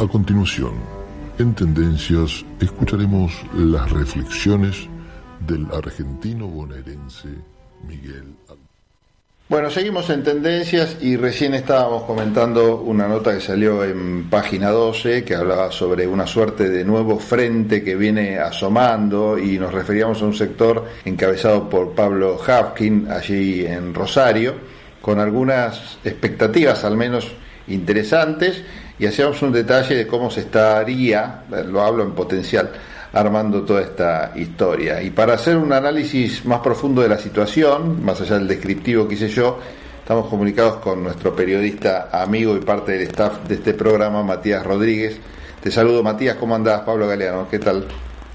A continuación, en Tendencias, escucharemos las reflexiones del argentino bonaerense Miguel bueno, seguimos en tendencias y recién estábamos comentando una nota que salió en página 12 que hablaba sobre una suerte de nuevo frente que viene asomando y nos referíamos a un sector encabezado por Pablo Hafkin allí en Rosario, con algunas expectativas al menos interesantes y hacíamos un detalle de cómo se estaría, lo hablo en potencial, armando toda esta historia. Y para hacer un análisis más profundo de la situación, más allá del descriptivo que hice yo, estamos comunicados con nuestro periodista amigo y parte del staff de este programa, Matías Rodríguez. Te saludo Matías, ¿cómo andás? Pablo Galeano, ¿qué tal?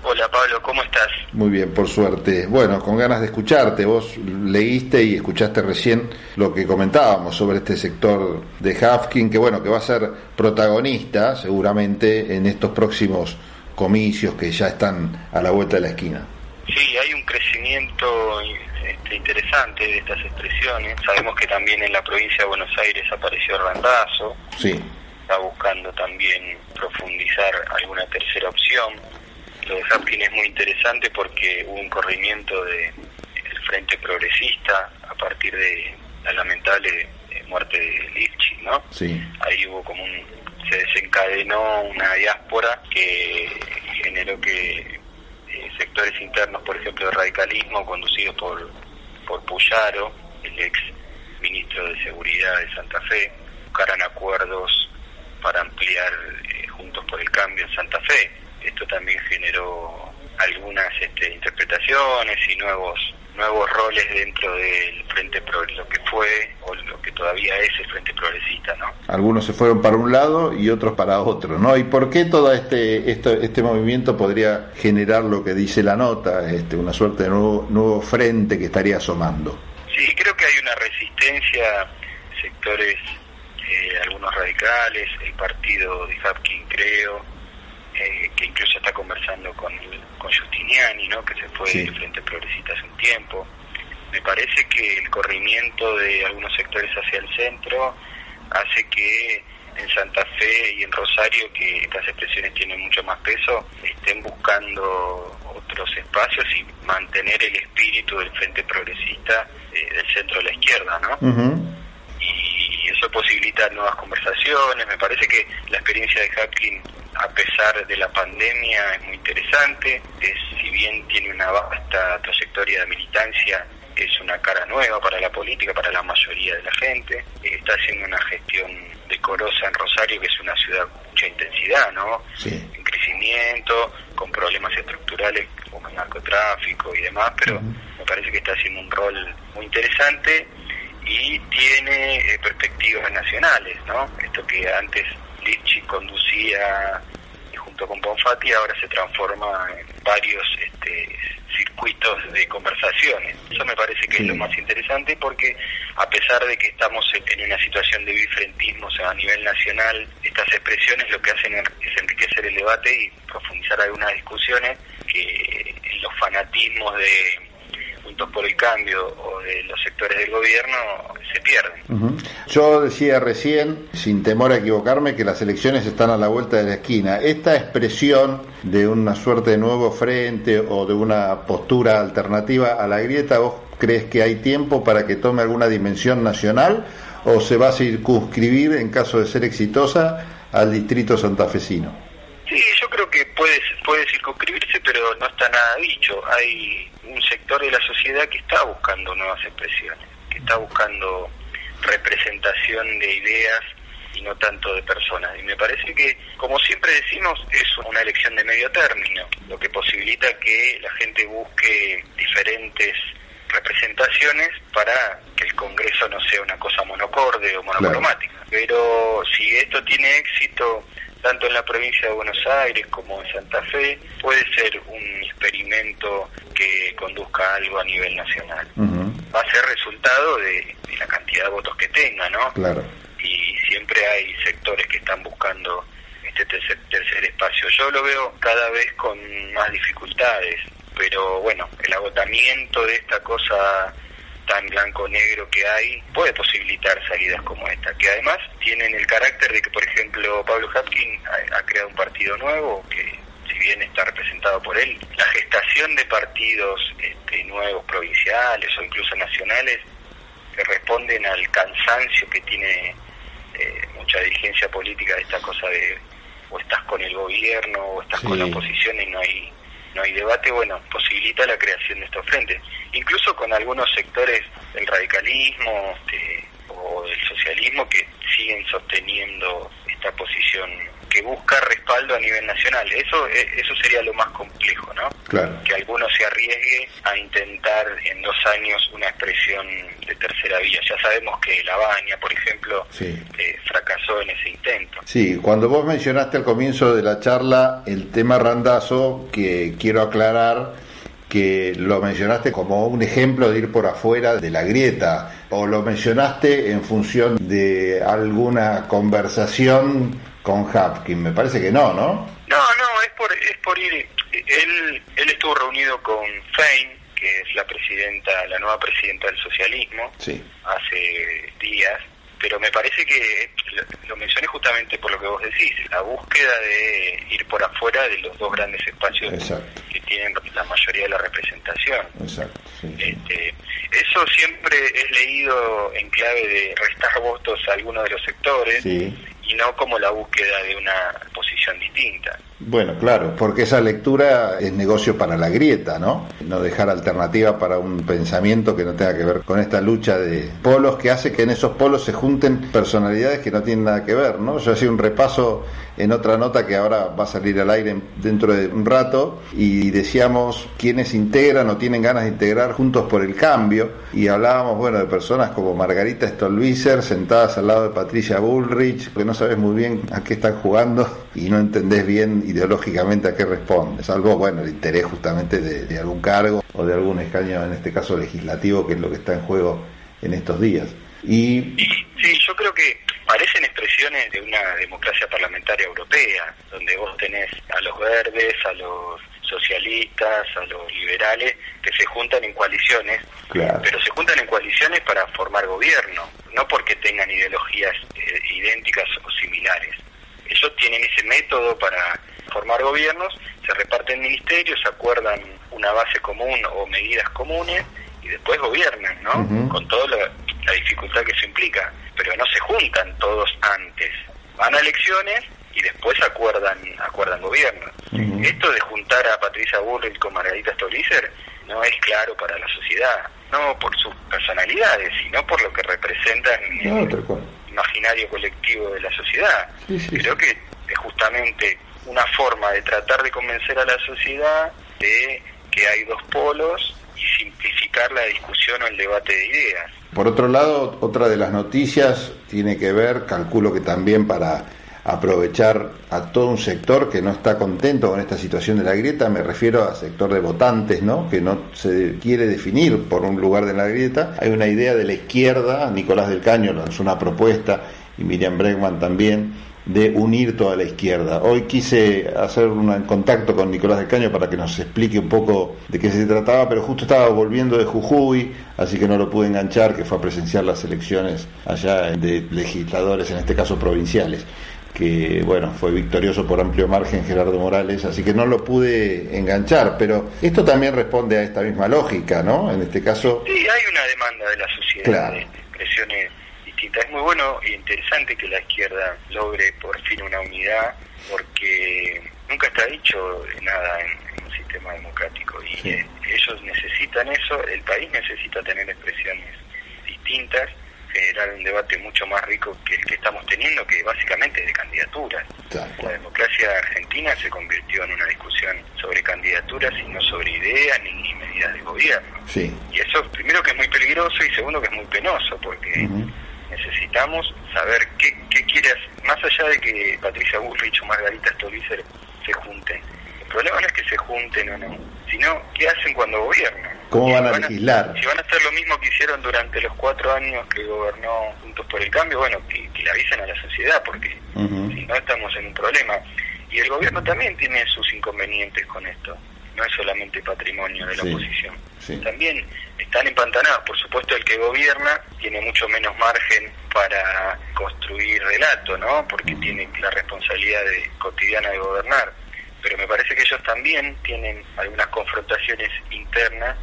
Hola Pablo, ¿cómo estás? Muy bien, por suerte. Bueno, con ganas de escucharte. Vos leíste y escuchaste recién lo que comentábamos sobre este sector de Hafkin, que bueno, que va a ser protagonista seguramente en estos próximos comicios que ya están a la vuelta de la esquina. Sí, hay un crecimiento este, interesante de estas expresiones. Sabemos que también en la provincia de Buenos Aires apareció Randazo. Sí. Está buscando también profundizar alguna tercera opción. Lo de Hapkin es muy interesante porque hubo un corrimiento del Frente Progresista a partir de la lamentable eh, muerte de Lilchi, ¿no? Sí. Ahí hubo como un se desencadenó una diáspora que generó que eh, sectores internos, por ejemplo, de radicalismo, conducidos por, por Puyaro, el ex ministro de Seguridad de Santa Fe, buscaran acuerdos para ampliar eh, Juntos por el Cambio en Santa Fe. Esto también generó algunas este, interpretaciones y nuevos nuevos roles dentro del Frente Progresista, lo que fue o lo que todavía es el Frente Progresista, ¿no? Algunos se fueron para un lado y otros para otro, ¿no? ¿Y por qué todo este este movimiento podría generar lo que dice la nota, este una suerte de nuevo, nuevo frente que estaría asomando? Sí, creo que hay una resistencia, sectores, eh, algunos radicales, el partido de Hapkin, creo, eh, que incluso está conversando con, con Justiniani, ¿no? que se fue del Frente Progresista hace un tiempo. Me parece que el corrimiento de algunos sectores hacia el centro hace que en Santa Fe y en Rosario, que estas expresiones tienen mucho más peso, estén buscando otros espacios y mantener el espíritu del Frente Progresista eh, del centro de la izquierda, ¿no? Eso posibilita nuevas conversaciones. Me parece que la experiencia de Hapkin a pesar de la pandemia, es muy interesante. Es, si bien tiene una vasta trayectoria de militancia, es una cara nueva para la política, para la mayoría de la gente. Está haciendo una gestión decorosa en Rosario, que es una ciudad con mucha intensidad, ¿no? En crecimiento, con problemas estructurales como el narcotráfico y demás, pero me parece que está haciendo un rol muy interesante y tiene eh, perspectivas nacionales, ¿no? Esto que antes Lichi conducía junto con Bonfatti ahora se transforma en varios este, circuitos de conversaciones. Eso me parece que es lo más interesante porque a pesar de que estamos en una situación de bifrentismo a nivel nacional, estas expresiones lo que hacen es enriquecer el debate y profundizar algunas discusiones que en los fanatismos de Juntos por el Cambio o de los sectores del gobierno se pierden. Yo decía recién, sin temor a equivocarme, que las elecciones están a la vuelta de la esquina. Esta expresión de una suerte de nuevo frente o de una postura alternativa a la grieta, ¿vos crees que hay tiempo para que tome alguna dimensión nacional o se va a circunscribir, en caso de ser exitosa, al distrito santafesino? Sí, yo creo que puede, puede circunscribirse, pero no está nada dicho. Hay un sector de la sociedad que está buscando nuevas expresiones, que está buscando representación de ideas y no tanto de personas. Y me parece que, como siempre decimos, es una elección de medio término, lo que posibilita que la gente busque diferentes representaciones para que el Congreso no sea una cosa monocorde o monocromática. Pero si esto tiene éxito tanto en la provincia de Buenos Aires como en Santa Fe, puede ser un experimento que conduzca a algo a nivel nacional. Va a ser resultado de, la cantidad de votos que tenga, ¿no? Claro. Y siempre hay sectores que están buscando este tercer, tercer espacio. Yo lo veo cada vez con más dificultades, pero bueno, el agotamiento de esta cosa tan blanco-negro que hay puede posibilitar salidas como esta, que además tienen el carácter de que, por ejemplo, Pablo Hapkin ha, creado un partido nuevo que si bien está representado por él, la gestación de partidos este, nuevos provinciales o incluso nacionales que responden al cansancio que tiene eh, mucha dirigencia política de esta cosa de o estás con el gobierno o estás con la oposición y no hay no hay debate, bueno, posibilita la creación de estos frentes. Incluso con algunos sectores del radicalismo este, o del socialismo que siguen sosteniendo esta posición que busca respaldo a nivel nacional. Eso eh, eso sería lo más complejo, ¿no? Claro. Que arriesgue a intentar en dos años una expresión de tercera vía. Ya sabemos que La Baña, por ejemplo, eh, fracasó en ese intento. Sí, cuando vos mencionaste al comienzo de la charla el tema Randazo, que quiero aclarar que lo mencionaste como un ejemplo de ir por afuera de la grieta o lo mencionaste en función de alguna conversación con Hapkin. Me parece que no, ¿no? No, no, es por, es por ir. Él, él estuvo reunido con Fein, que es la presidenta, la nueva presidenta del socialismo, hace días, pero me parece que lo mencioné justamente por lo que vos decís, la búsqueda de ir por afuera de los dos grandes espacios que tienen la mayoría de la representación. Este, eso siempre es leído en clave de restar votos a algunos de los sectores y no como la búsqueda de una posición distinta. Bueno, claro, porque esa lectura es negocio para la grieta, ¿no? No dejar alternativa para un pensamiento que no tenga que ver con esta lucha de polos que hace que en esos polos se junten personalidades que no tienen nada que ver, ¿no? Yo hacía un repaso en otra nota que ahora va a salir al aire dentro de un rato y decíamos quiénes integran o tienen ganas de integrar Juntos por el Cambio y hablábamos, bueno, de personas como Margarita Stolbizer sentadas al lado de Patricia Bullrich, que no sabes muy bien a qué están jugando y no entendés bien ideológicamente a qué responde, salvo, bueno, el interés justamente de, algún cargo o de algún escaño, en este caso legislativo, que es lo que está en juego en estos días. Y... Sí, yo creo que parecen expresiones de una democracia parlamentaria europea, donde vos tenés a los verdes, a los socialistas, a los liberales, que se juntan en coaliciones, pero se juntan en coaliciones para formar gobierno, no porque tengan ideologías eh, idénticas o similares. Ellos tienen ese método para formar gobiernos, se reparten ministerios, se acuerdan una base común o medidas comunes y después gobiernan, ¿no? Con toda la, dificultad que eso implica. Pero no se juntan todos antes. Van a elecciones y después acuerdan acuerdan gobierno. Esto de juntar a Patricia Bullrich con Margarita Stolbizer no es claro para la sociedad, no por sus personalidades, sino por lo que representan imaginario colectivo de la sociedad. Creo que es justamente una forma de tratar de convencer a la sociedad de que hay dos polos y simplificar la discusión o el debate de ideas. Por otro lado, otra de las noticias tiene que ver, calculo que también para aprovechar a todo un sector que no está contento con esta situación de la grieta, me refiero al sector de votantes, ¿no? que no se quiere definir por un lugar de la grieta. Hay una idea de la izquierda, Nicolás del Caño lanzó una propuesta y Miriam Bregman también, de unir toda la izquierda. Hoy quise hacer un contacto con Nicolás del Caño para que nos explique un poco de qué se trataba, pero justo estaba volviendo de Jujuy, así que no lo pude enganchar, que fue a presenciar las elecciones allá de legisladores, en este caso provinciales que bueno, fue victorioso por amplio margen Gerardo Morales, así que no lo pude enganchar, pero esto también responde a esta misma lógica, ¿no? En este caso... Sí, hay una demanda de la sociedad de expresiones Es muy bueno e interesante que la izquierda logre por fin una unidad, porque nunca está dicho nada en, un sistema democrático y ellos necesitan eso, el país necesita tener expresiones distintas generar un debate mucho más rico que el que estamos teniendo, que básicamente es de candidaturas. La democracia argentina se convirtió en una discusión sobre candidaturas y no sobre ideas ni, medidas de gobierno. Y eso, primero, que es muy peligroso y segundo, que es muy penoso, porque necesitamos saber qué, qué quiere más allá de que Patricia Bullrich o Margarita Stolbizer se junten. El problema no es que se junten o no, sino qué hacen cuando gobiernan. ¿Cómo van a legislar? Si van a hacer lo mismo que hicieron durante los cuatro años que gobernó Juntos por el Cambio, bueno, que, le avisen a la sociedad, porque si no estamos en un problema. Y el gobierno también tiene sus inconvenientes con esto. No es solamente patrimonio de la oposición. También están empantanados. Por supuesto, el que gobierna tiene mucho menos margen para construir relato, ¿no? Porque tiene la responsabilidad de, cotidiana de gobernar. Pero me parece que ellos también tienen algunas confrontaciones internas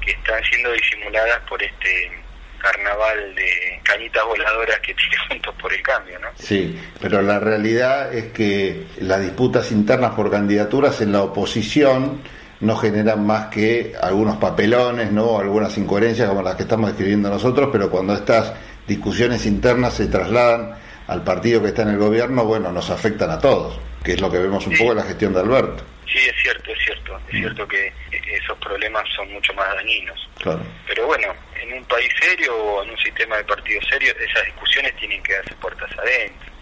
que están siendo disimuladas por este carnaval de cañitas voladoras que tiene Juntos por el Cambio, ¿no? Sí, pero la realidad es que las disputas internas por candidaturas en la oposición no generan más que algunos papelones, ¿no? algunas incoherencias como las que estamos describiendo nosotros, pero cuando estas discusiones internas se trasladan al partido que está en el gobierno, bueno, nos afectan a todos, que es lo que vemos un poco en la gestión de Alberto. Sí, es cierto, es cierto, es cierto que esos problemas son mucho más dañinos. Claro. Pero bueno, en un país serio o en un sistema de partidos serio, esas discusiones tienen que darse puertas adentro.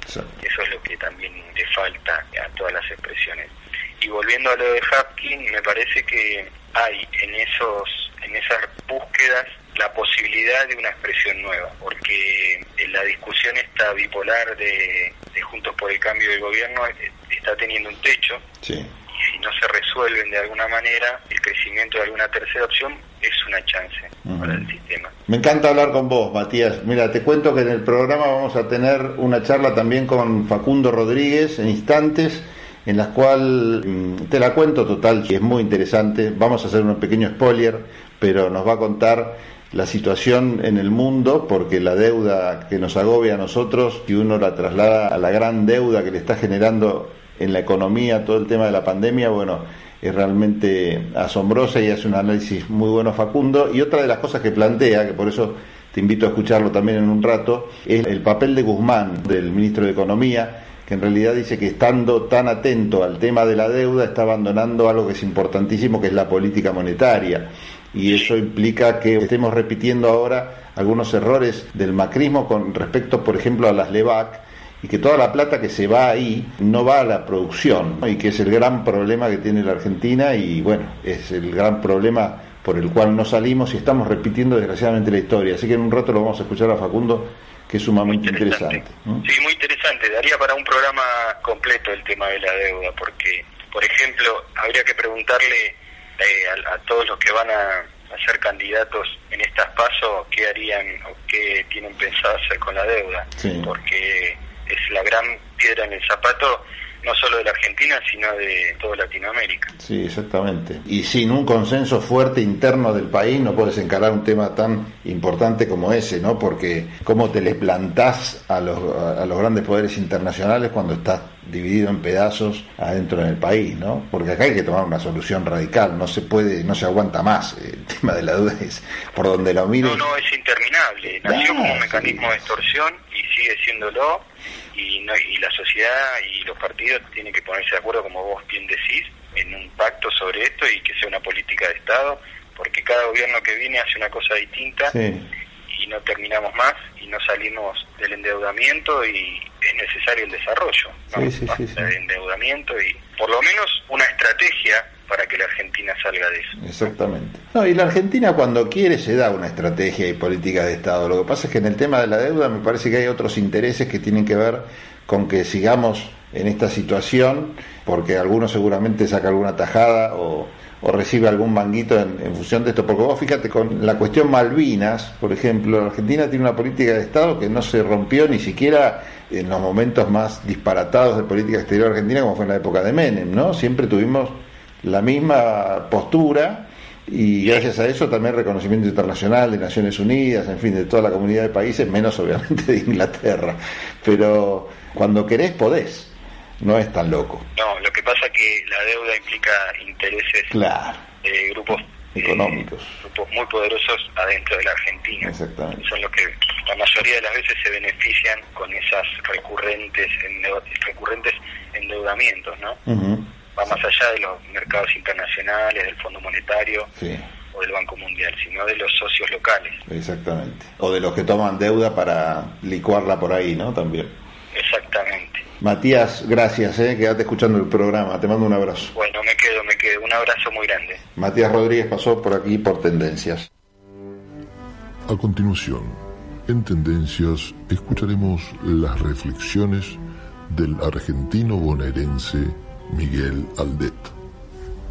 Eso es lo que también le falta a todas las expresiones. Y volviendo a lo de Hapkin, me parece que hay en esos en esas búsquedas la posibilidad de una expresión nueva, porque en la discusión esta bipolar de, Juntos por el Cambio del Gobierno eh, está teniendo un techo, y si no se resuelven de alguna manera, el crecimiento de alguna tercera opción es una chance para el sistema. Me encanta hablar con vos, Matías. Mira, te cuento que en el programa vamos a tener una charla también con Facundo Rodríguez en instantes en la cual mm, te la cuento total, que es muy interesante. Vamos a hacer un pequeño spoiler, pero nos va a contar la situación en el mundo, porque la deuda que nos agobia a nosotros, si uno la traslada a la gran deuda que le está generando en la economía todo el tema de la pandemia, bueno, es realmente asombrosa y hace un análisis muy bueno Facundo. Y otra de las cosas que plantea, que por eso te invito a escucharlo también en un rato, es el papel de Guzmán, del ministro de Economía, que en realidad dice que estando tan atento al tema de la deuda está abandonando algo que es importantísimo, que es la política monetaria. Y eso implica que estemos repitiendo ahora algunos errores del macrismo con respecto, por ejemplo, a las LEVAC, y que toda la plata que se va ahí no va a la producción, y que es el gran problema que tiene la Argentina, y bueno, es el gran problema por el cual no salimos y estamos repitiendo desgraciadamente la historia. Así que en un rato lo vamos a escuchar a Facundo que es sumamente interesante. Sí, muy interesante. Daría para un programa completo el tema de la deuda, porque, por ejemplo, habría que preguntarle eh, a, todos los que van a, ser candidatos en estas pasos qué harían o qué tienen pensado hacer con la deuda, porque es la gran piedra en el zapato no solo de la Argentina, sino de toda Latinoamérica. Sí, exactamente. Y sin un consenso fuerte interno del país no puedes encarar un tema tan importante como ese, ¿no? Porque cómo te le plantás a los, a los grandes poderes internacionales cuando estás dividido en pedazos adentro del país, ¿no? Porque acá hay que tomar una solución radical, no se puede, no se aguanta más. El tema de la duda es por donde lo mires. No, no, es interminable. Nació como un mecanismo de extorsión y sigue siéndolo y, no, y la sociedad y los partidos tienen que ponerse de acuerdo, como vos bien decís, en un pacto sobre esto y que sea una política de Estado, porque cada gobierno que viene hace una cosa distinta y no terminamos más y no salimos del endeudamiento y es necesario el desarrollo, ¿no? endeudamiento y por lo menos una estrategia para que la Argentina salga de eso. Exactamente. No, y la Argentina cuando quiere se da una estrategia y política de Estado. Lo que pasa es que en el tema de la deuda me parece que hay otros intereses que tienen que ver con que sigamos en esta situación, porque alguno seguramente saca alguna tajada o, recibe algún manguito en, en, función de esto. Porque vos fíjate, con la cuestión Malvinas, por ejemplo, la Argentina tiene una política de Estado que no se rompió ni siquiera en los momentos más disparatados de política exterior argentina, como fue en la época de Menem, ¿no? Siempre tuvimos la misma postura y gracias a eso también reconocimiento internacional de Naciones Unidas, en fin, de toda la comunidad de países, menos obviamente de Inglaterra. Pero cuando querés, podés. No es tan loco. No, lo que pasa es que la deuda implica intereses de grupos eh, económicos. grupos muy poderosos adentro de la Argentina. Exactamente. Son los que la mayoría de las veces se benefician con esas recurrentes, recurrentes endeudamientos, ¿no? Va más allá de los mercados internacionales, del Fondo Monetario o del Banco Mundial, sino de los socios locales. Exactamente. O de los que toman deuda para licuarla por ahí, ¿no? También. Exactamente. Matías, gracias, ¿eh? quédate escuchando el programa, te mando un abrazo. Bueno, me quedo, me quedo, un abrazo muy grande. Matías Rodríguez pasó por aquí por Tendencias. A continuación, en Tendencias escucharemos las reflexiones del argentino bonaerense Miguel Aldet.